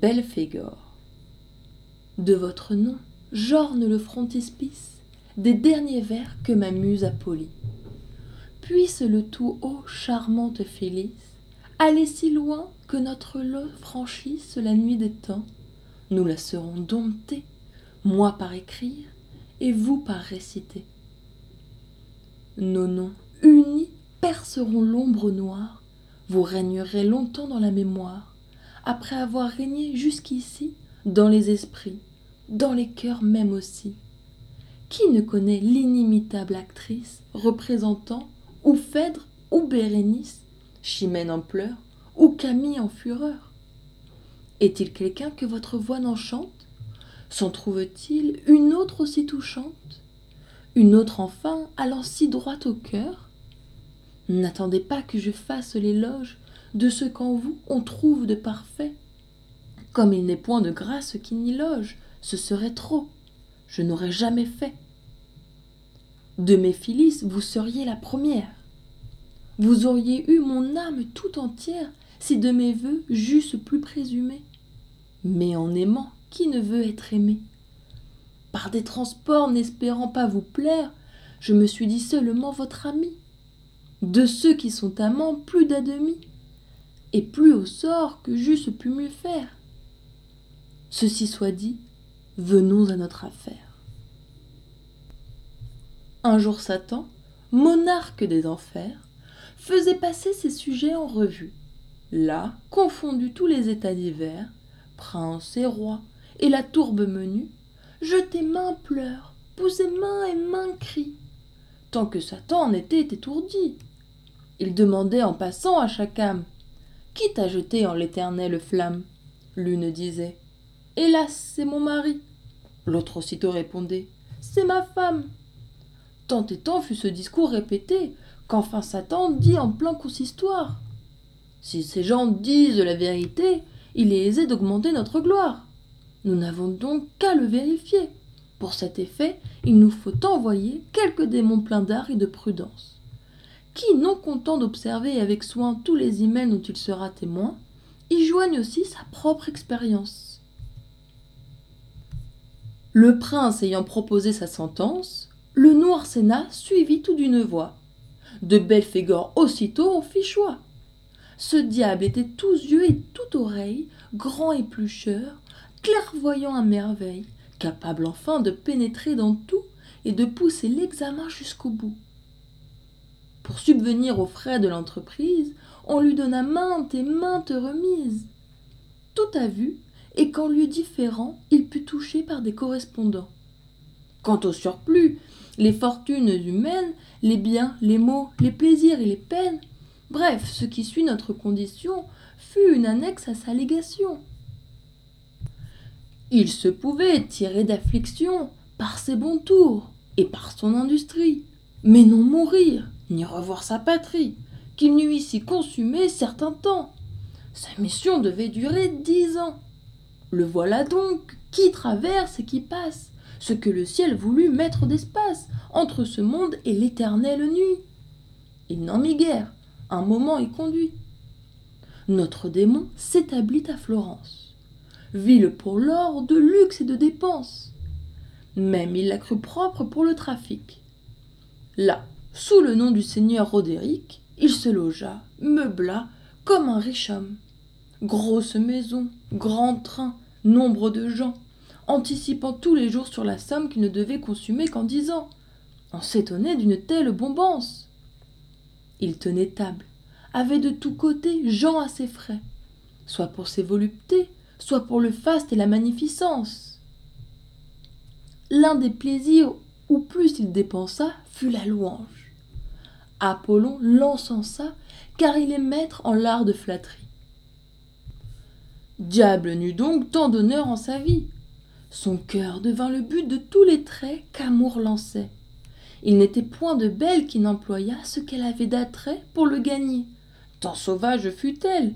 Belphégor. De votre nom, j'orne le frontispice des derniers vers que ma muse a polis. Puisse le tout haut, charmante Phyllis, aller si loin que notre lot franchisse la nuit des temps. Nous la serons domptés, moi par écrire et vous par réciter. Nos noms unis perceront l'ombre noire, vous régnerez longtemps dans la mémoire, après avoir régné jusqu'ici dans les esprits, dans les cœurs même aussi. Qui ne connaît l'inimitable actrice représentant ou Phèdre ou Bérénice, Chimène en pleurs ou Camille en fureur? Est-il quelqu'un que votre voix n'enchante? S'en trouve-t-il une autre aussi touchante? Une autre enfin allant si droit au cœur? N'attendez pas que je fasse l'éloge de ce qu'en vous on trouve de parfait. Comme il n'est point de grâce qui n'y loge, ce serait trop. Je n'aurais jamais fait. De mes Phyllis, vous seriez la première. Vous auriez eu mon âme tout entière si de mes voeux j'eusse plus présumé. Mais en aimant, qui ne veut être aimé? Par des transports n'espérant pas vous plaire, je me suis dit seulement votre ami de ceux qui sont amants plus d'à demi, et plus au sort que j'eusse pu mieux faire. Ceci soit dit, venons à notre affaire. Un jour Satan, monarque des enfers, faisait passer ses sujets en revue. Là, confondus tous les états divers, princes et rois, et la tourbe menue, jetait main pleurs, poussait main et main cris, tant que Satan en était étourdi. Il demandait en passant à chaque âme Qui t'a jeté en l'éternelle flamme L'une disait Hélas, c'est mon mari. L'autre aussitôt répondait C'est ma femme. Tant et tant fut ce discours répété qu'enfin Satan dit en plein consistoire Si ces gens disent la vérité, il est aisé d'augmenter notre gloire. Nous n'avons donc qu'à le vérifier. Pour cet effet, il nous faut envoyer quelques démons pleins d'art et de prudence qui, non content d'observer avec soin tous les hymens dont il sera témoin, y joigne aussi sa propre expérience. Le prince ayant proposé sa sentence, le noir sénat suivit tout d'une voix. De Belphégor aussitôt en fit choix. Ce diable était tous yeux et tout oreille, grand éplucheur, clairvoyant à merveille, capable enfin de pénétrer dans tout et de pousser l'examen jusqu'au bout. Pour subvenir aux frais de l'entreprise, on lui donna maintes et maintes remises. Tout à vue, et qu'en lieu différent, il put toucher par des correspondants. Quant au surplus, les fortunes humaines, les biens, les maux, les plaisirs et les peines, bref, ce qui suit notre condition, fut une annexe à sa légation. Il se pouvait tirer d'affliction par ses bons tours et par son industrie, mais non mourir, ni revoir sa patrie, qu'il n'eût ici consumé certain temps. Sa mission devait durer dix ans. Le voilà donc qui traverse et qui passe, ce que le ciel voulut mettre d'espace entre ce monde et l'éternelle nuit. Il n'en mit guère, un moment y conduit. Notre démon s'établit à Florence, ville pour l'or de luxe et de dépenses. Même il la crut propre pour le trafic. Là, sous le nom du seigneur Rodéric, il se logea, meubla, comme un riche homme. Grosse maison, grand train, nombre de gens, anticipant tous les jours sur la somme qu'il ne devait consumer qu'en dix ans. On s'étonnait d'une telle bombance. Il tenait table, avait de tous côtés gens à ses frais, soit pour ses voluptés, soit pour le faste et la magnificence. L'un des plaisirs où plus il dépensa fut la louange. Apollon l'encensa, car il est maître en l'art de flatterie. Diable n'eut donc tant d'honneur en sa vie. Son cœur devint le but de tous les traits qu'amour lançait. Il n'était point de belle qui n'employât ce qu'elle avait d'attrait pour le gagner, tant sauvage fut-elle,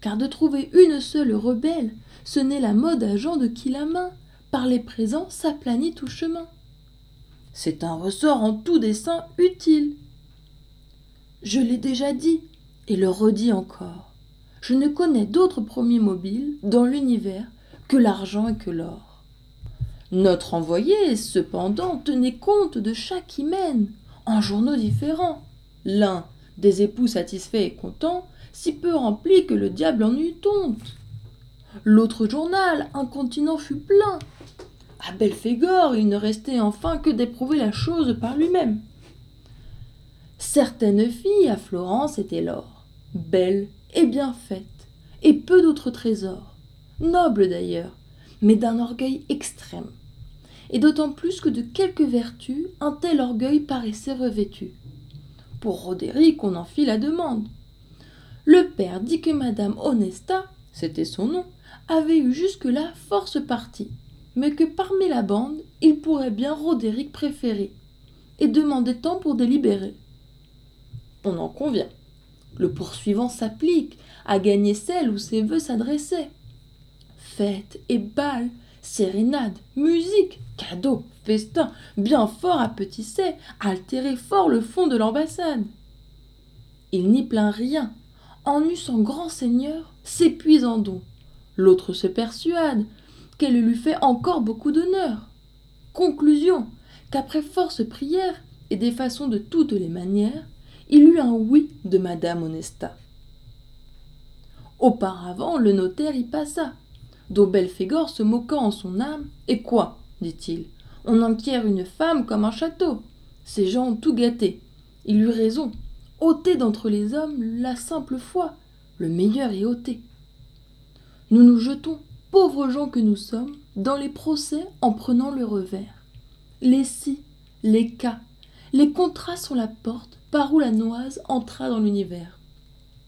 car de trouver une seule rebelle, ce n'est la mode à gens de qui la main, par les présents, s'aplanit tout chemin. C'est un ressort en tout dessein utile, je l'ai déjà dit et le redis encore. je ne connais d'autre premier mobile dans l'univers que l'argent et que l'or. Notre envoyé, cependant, tenait compte de chaque hymen en journaux différents. L'un, des époux satisfaits et contents, si peu rempli que le diable en eut honte. L'autre journal, un continent fut plein. À Belphégor, il ne restait enfin que d'éprouver la chose par lui-même. Certaines filles à Florence étaient l'or, belles et bien faites, et peu d'autres trésors, nobles d'ailleurs, mais d'un orgueil extrême, et d'autant plus que de quelques vertus un tel orgueil paraissait revêtu. Pour Roderick, on en fit la demande. Le père dit que Madame Honesta, c'était son nom, avait eu jusque-là force partie, mais que parmi la bande, il pourrait bien Roderick préférer, et demandait tant pour délibérer. On en convient. Le poursuivant s'applique à gagner celle où ses voeux s'adressaient. Fêtes et bals, sérénades, musique, cadeaux, festins, bien fort appétissaient, altéraient fort le fond de l'ambassade. Il n'y plaint rien, en eut son grand seigneur s'épuise en dons. L'autre se persuade qu'elle lui fait encore beaucoup d'honneur. Conclusion qu'après force prières et des façons de toutes les manières, il eut un oui de Madame Honesta. Auparavant, le notaire y passa, dont Belphégor se moquant en son âme. Et quoi dit-il On enquiert une femme comme un château. Ces gens ont tout gâté. Il eut raison. ôter d'entre les hommes la simple foi. Le meilleur est ôté. Nous nous jetons, pauvres gens que nous sommes, dans les procès en prenant le revers. Les si, les cas, les contrats sont la porte par où la noise entra dans l'univers.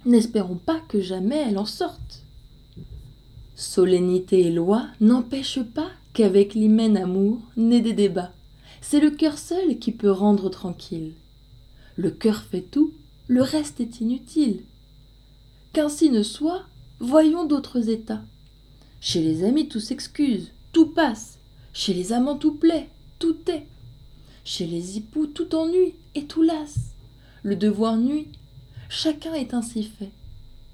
N'espérons pas que jamais elle en sorte. Solennité et loi n'empêchent pas qu'avec l'hymen amour naît des débats. C'est le cœur seul qui peut rendre tranquille. Le cœur fait tout, le reste est inutile. Qu'ainsi ne soit, voyons d'autres états. Chez les amis tout s'excuse, tout passe. Chez les amants tout plaît, tout est. Chez les époux tout ennuie et tout lasse. Le devoir nuit, chacun est ainsi fait.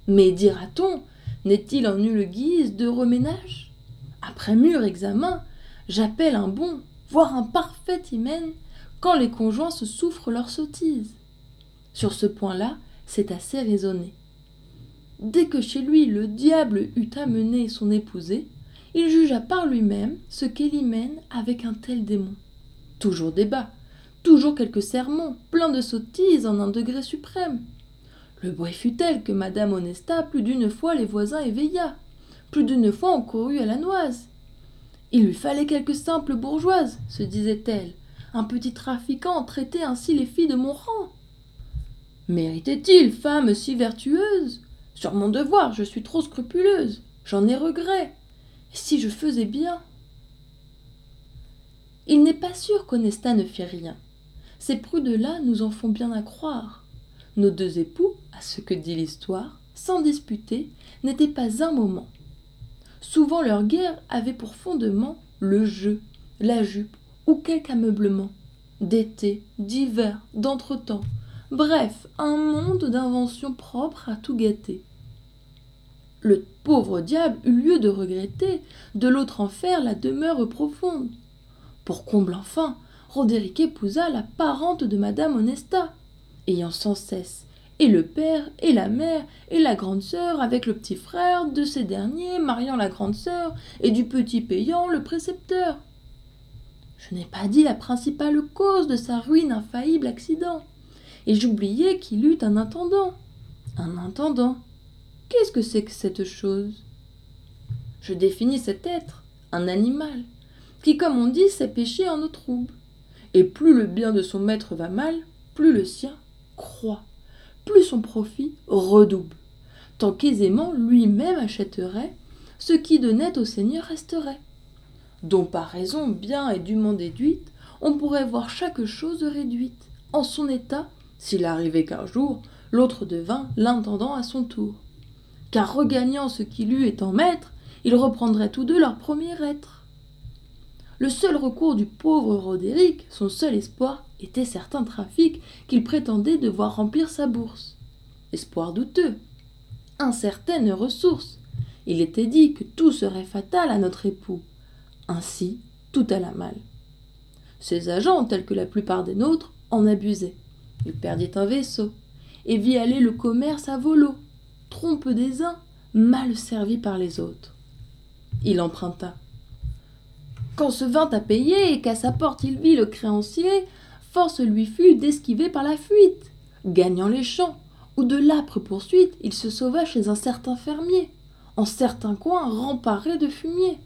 Mais dira-t-on, n'est-il en nulle guise de reménage? Après mûr examen, j'appelle un bon, voire un parfait hymen, quand les conjoints se souffrent leur sottise. Sur ce point-là, c'est assez raisonné. Dès que chez lui le diable eut amené son épousée, il jugea par lui-même ce qu'est l'hymen avec un tel démon. Toujours débat, toujours quelques sermons, pleins de sottises en un degré suprême. Le bruit fut tel que Madame Honesta plus d'une fois les voisins éveilla, plus d'une fois on courut à la noise. Il lui fallait quelques simples bourgeoises, se disait-elle. Un petit trafiquant traitait ainsi les filles de mon rang. Méritait-il, femme si vertueuse? Sur mon devoir, je suis trop scrupuleuse. J'en ai regret. Et si je faisais bien? Il n'est pas sûr qu'Honesta ne fit rien. Ces prudes-là nous en font bien à croire. Nos deux époux, à ce que dit l'histoire, sans disputer, n'étaient pas un moment. Souvent leur guerre avait pour fondement le jeu, la jupe ou quelque ameublement, d'été, d'hiver, d'entretemps, bref, un monde d'inventions propres à tout gâter. Le pauvre diable eut lieu de regretter, de l'autre enfer la demeure profonde. Pour comble enfin, Roderick épousa la parente de Madame Honesta, ayant sans cesse et le père et la mère et la grande sœur avec le petit frère de ces derniers mariant la grande sœur et du petit payant le précepteur. Je n'ai pas dit la principale cause de sa ruine infaillible accident, et j'oubliais qu'il eut un intendant. Un intendant. Qu'est-ce que c'est que cette chose? Je définis cet être, un animal, qui, comme on dit, s'est péché en eau trouble. Et plus le bien de son maître va mal, plus le sien croît, plus son profit redouble, tant qu'aisément lui-même achèterait ce qui de net au Seigneur resterait, dont par raison bien et dûment déduite, on pourrait voir chaque chose réduite, en son état, s'il arrivait qu'un jour, l'autre devint l'intendant à son tour. Car regagnant ce qu'il eût étant maître, ils reprendraient tous deux leur premier être. Le seul recours du pauvre Roderick, son seul espoir, était certain trafic qu'il prétendait devoir remplir sa bourse. Espoir douteux. incertaine ressource. Il était dit que tout serait fatal à notre époux. Ainsi, tout alla mal. Ses agents, tels que la plupart des nôtres, en abusaient. Il perdit un vaisseau et vit aller le commerce à volo, trompe des uns, mal servi par les autres. Il emprunta. Quand se vint à payer et qu'à sa porte il vit le créancier, force lui fut d'esquiver par la fuite. Gagnant les champs, où de l'âpre poursuite, il se sauva chez un certain fermier, en certain coin remparé de fumier.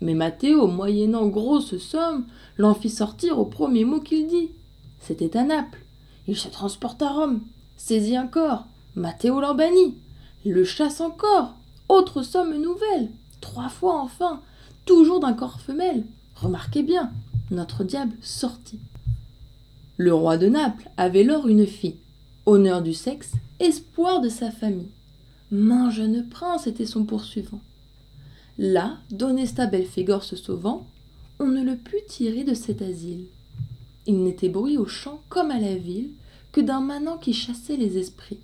Mais Mathéo, moyennant grosse somme, l'en fit sortir au premier mot qu'il dit. C'était à Naples. Il se transporte à Rome, saisit un corps, Mathéo l'en bannit, le chasse encore, autre somme nouvelle, trois fois enfin, toujours d'un corps femelle. Remarquez bien, notre diable sortit. Le roi de Naples avait lors une fille, honneur du sexe, espoir de sa famille. Main jeune prince était son poursuivant. Là, d'Honesta Belphégor se sauvant, on ne le put tirer de cet asile. Il n'était bruit au champ comme à la ville que d'un manant qui chassait les esprits.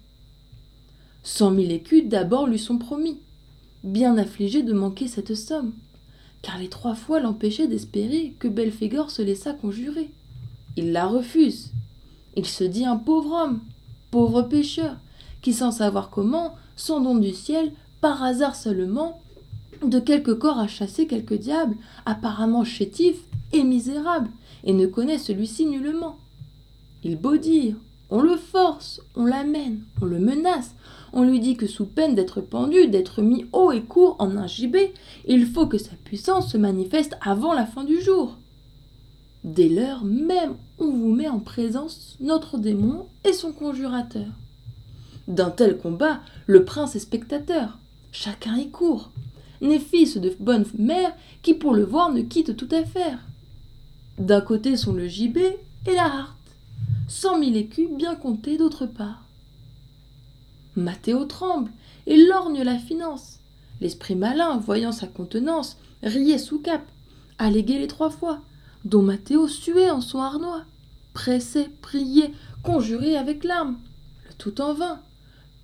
Cent mille écus d'abord lui sont promis, bien affligé de manquer cette somme, car les trois fois l'empêchaient d'espérer que Belphégor se laissât conjurer. Il la refuse. Il se dit un pauvre homme, pauvre pécheur, qui sans savoir comment, sans don du ciel, par hasard seulement, de quelque corps a chassé quelque diable, apparemment chétif et misérable, et ne connaît celui-ci nullement. Il beau dire, on le force, on l'amène, on le menace, on lui dit que sous peine d'être pendu, d'être mis haut et court en un gibet, il faut que sa puissance se manifeste avant la fin du jour. Dès l'heure même, on vous met en présence notre démon et son conjurateur. D'un tel combat, le prince est spectateur. Chacun y court. N'est fils de bonne mère qui pour le voir ne quitte toute affaire. D'un côté sont le gibet et la. Cent mille écus bien comptés d'autre part. Mathéo tremble et lorgne la finance. L'esprit malin, voyant sa contenance, riait sous cap, alléguait les trois fois, dont Mathéo suait en son harnois, pressait, priait, conjurait avec larmes, le tout en vain.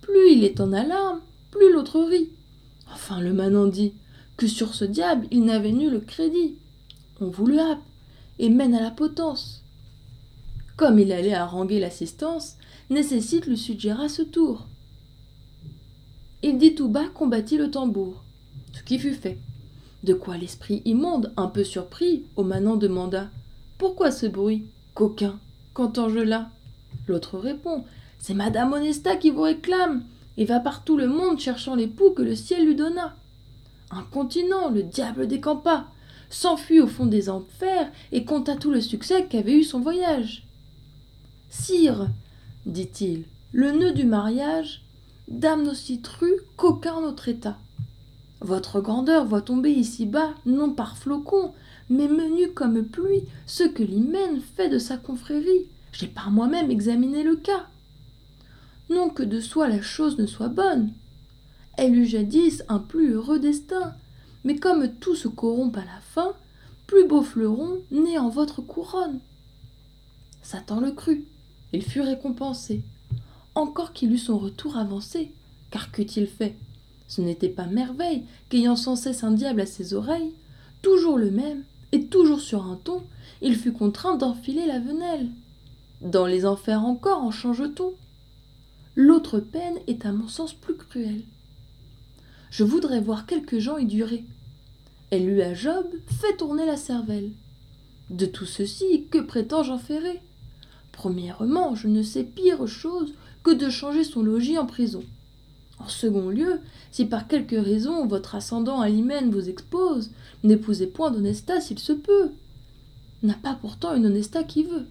Plus il est en alarme, plus l'autre rit. Enfin le manant dit que sur ce diable il n'avait nul crédit. On vous le happe et mène à la potence. Comme il allait haranguer l'assistance, nécessite le suggéra ce tour. Il dit tout bas qu'on battit le tambour. Ce qui fut fait. De quoi l'esprit immonde, un peu surpris, au manant demanda Pourquoi ce bruit Coquin, qu'entends-je là? L'autre répond C'est Madame Honesta qui vous réclame et va par tout le monde cherchant l'époux que le ciel lui donna. Incontinent, le diable décampa, s'enfuit au fond des enfers et conta tout le succès qu'avait eu son voyage. Sire, dit-il, le nœud du mariage dame aussi true qu'aucun autre état. Votre grandeur voit tomber ici-bas, non par flocons, mais menu comme pluie, ce que l'hymen fait de sa confrérie. J'ai par moi-même examiné le cas. Non que de soi la chose ne soit bonne. Elle eut jadis un plus heureux destin, mais comme tout se corrompt à la fin, plus beau fleuron né en votre couronne. Satan le crut, il fut récompensé encore qu'il eût son retour avancé. Car qu'eût-il fait? Ce n'était pas merveille qu'ayant sans cesse un diable à ses oreilles, toujours le même, et toujours sur un ton, il fut contraint d'enfiler la venelle. Dans les enfers encore en change-t-on L'autre peine est à mon sens plus cruelle. Je voudrais voir quelques gens y durer. Elle eut à Job fait tourner la cervelle. De tout ceci, que prétends-je en ferrer? Premièrement, je ne sais pire chose que de changer son logis en prison. En second lieu, si par quelque raison votre ascendant à l'hymen vous expose, n'épousez point d'Honesta s'il se peut. N'a pas pourtant une Honesta qui veut.